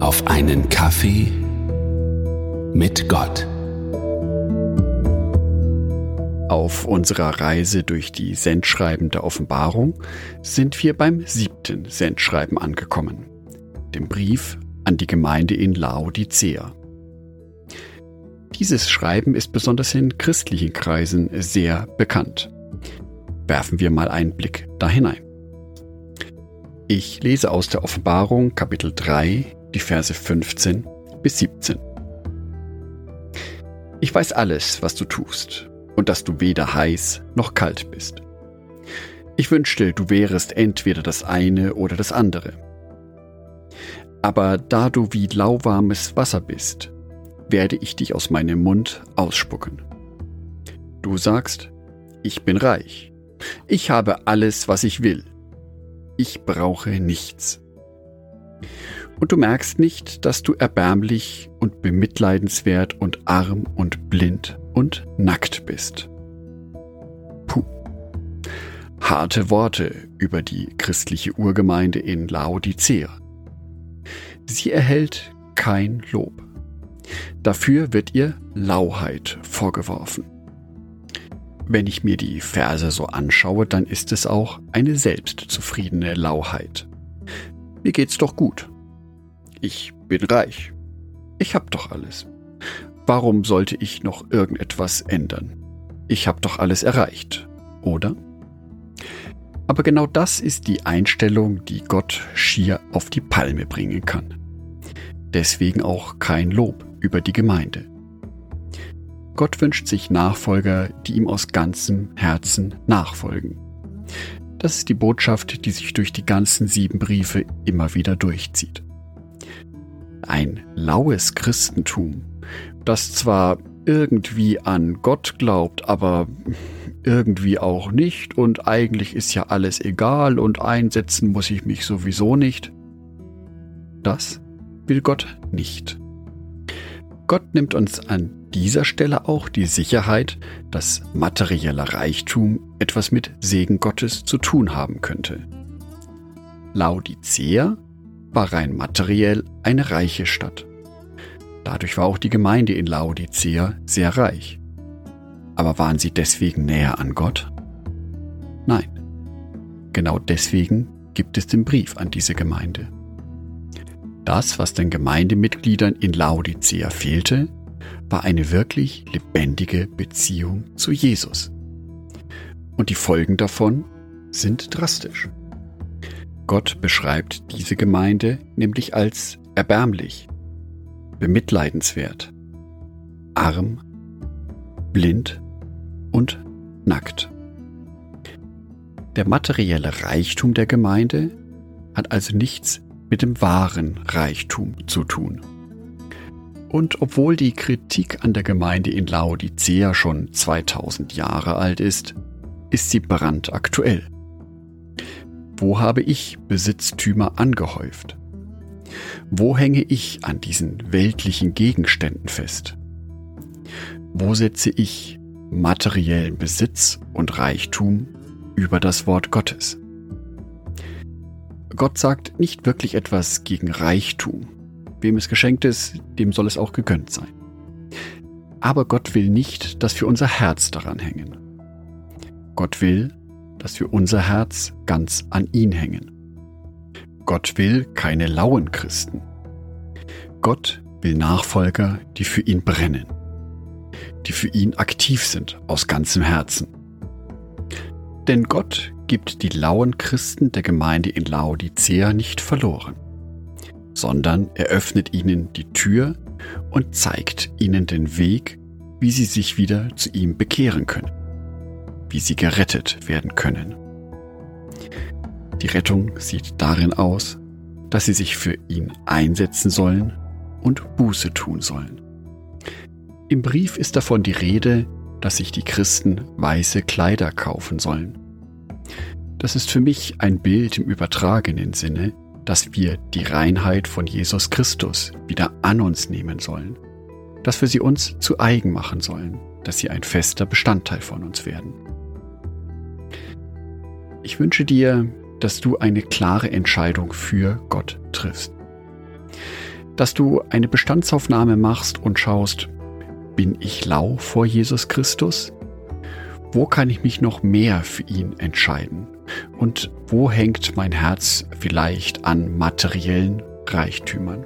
auf einen Kaffee mit Gott. Auf unserer Reise durch die Sendschreiben der Offenbarung sind wir beim siebten Sendschreiben angekommen, dem Brief an die Gemeinde in Laodicea. Dieses Schreiben ist besonders in christlichen Kreisen sehr bekannt. Werfen wir mal einen Blick da hinein. Ich lese aus der Offenbarung Kapitel 3, die Verse 15 bis 17. Ich weiß alles, was du tust, und dass du weder heiß noch kalt bist. Ich wünschte, du wärest entweder das eine oder das andere. Aber da du wie lauwarmes Wasser bist, werde ich dich aus meinem Mund ausspucken. Du sagst, ich bin reich, ich habe alles, was ich will, ich brauche nichts. Und du merkst nicht, dass du erbärmlich und bemitleidenswert und arm und blind und nackt bist. Puh. Harte Worte über die christliche Urgemeinde in Laodicea. Sie erhält kein Lob. Dafür wird ihr Lauheit vorgeworfen. Wenn ich mir die Verse so anschaue, dann ist es auch eine selbstzufriedene Lauheit. Mir geht's doch gut. Ich bin reich. Ich hab doch alles. Warum sollte ich noch irgendetwas ändern? Ich hab doch alles erreicht, oder? Aber genau das ist die Einstellung, die Gott schier auf die Palme bringen kann. Deswegen auch kein Lob über die Gemeinde. Gott wünscht sich Nachfolger, die ihm aus ganzem Herzen nachfolgen. Das ist die Botschaft, die sich durch die ganzen sieben Briefe immer wieder durchzieht ein laues Christentum, das zwar irgendwie an Gott glaubt, aber irgendwie auch nicht und eigentlich ist ja alles egal und einsetzen muss ich mich sowieso nicht. Das will Gott nicht. Gott nimmt uns an dieser Stelle auch die Sicherheit, dass materieller Reichtum etwas mit Segen Gottes zu tun haben könnte. Laodicea war rein materiell eine reiche Stadt. Dadurch war auch die Gemeinde in Laodicea sehr reich. Aber waren sie deswegen näher an Gott? Nein. Genau deswegen gibt es den Brief an diese Gemeinde. Das, was den Gemeindemitgliedern in Laodicea fehlte, war eine wirklich lebendige Beziehung zu Jesus. Und die Folgen davon sind drastisch. Gott beschreibt diese Gemeinde nämlich als erbärmlich, bemitleidenswert, arm, blind und nackt. Der materielle Reichtum der Gemeinde hat also nichts mit dem wahren Reichtum zu tun. Und obwohl die Kritik an der Gemeinde in Laodicea schon 2000 Jahre alt ist, ist sie brandaktuell. Wo habe ich Besitztümer angehäuft? Wo hänge ich an diesen weltlichen Gegenständen fest? Wo setze ich materiellen Besitz und Reichtum über das Wort Gottes? Gott sagt nicht wirklich etwas gegen Reichtum. Wem es geschenkt ist, dem soll es auch gegönnt sein. Aber Gott will nicht, dass wir unser Herz daran hängen. Gott will, dass wir unser Herz ganz an ihn hängen. Gott will keine lauen Christen. Gott will Nachfolger, die für ihn brennen, die für ihn aktiv sind aus ganzem Herzen. Denn Gott gibt die lauen Christen der Gemeinde in Laodicea nicht verloren, sondern eröffnet ihnen die Tür und zeigt ihnen den Weg, wie sie sich wieder zu ihm bekehren können wie sie gerettet werden können. Die Rettung sieht darin aus, dass sie sich für ihn einsetzen sollen und Buße tun sollen. Im Brief ist davon die Rede, dass sich die Christen weiße Kleider kaufen sollen. Das ist für mich ein Bild im übertragenen Sinne, dass wir die Reinheit von Jesus Christus wieder an uns nehmen sollen, dass wir sie uns zu eigen machen sollen, dass sie ein fester Bestandteil von uns werden. Ich wünsche dir, dass du eine klare Entscheidung für Gott triffst. dass du eine Bestandsaufnahme machst und schaust, bin ich lau vor Jesus Christus? Wo kann ich mich noch mehr für ihn entscheiden? Und wo hängt mein Herz vielleicht an materiellen Reichtümern?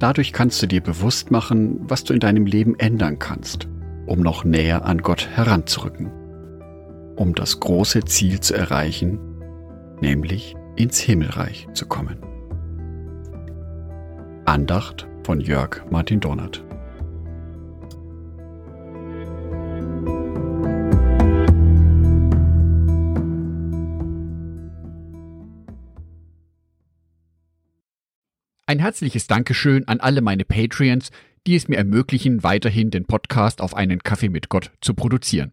Dadurch kannst du dir bewusst machen, was du in deinem Leben ändern kannst, um noch näher an Gott heranzurücken, um das große Ziel zu erreichen, nämlich ins Himmelreich zu kommen. Andacht von Jörg Martin Donat Ein herzliches Dankeschön an alle meine Patreons, die es mir ermöglichen, weiterhin den Podcast auf einen Kaffee mit Gott zu produzieren.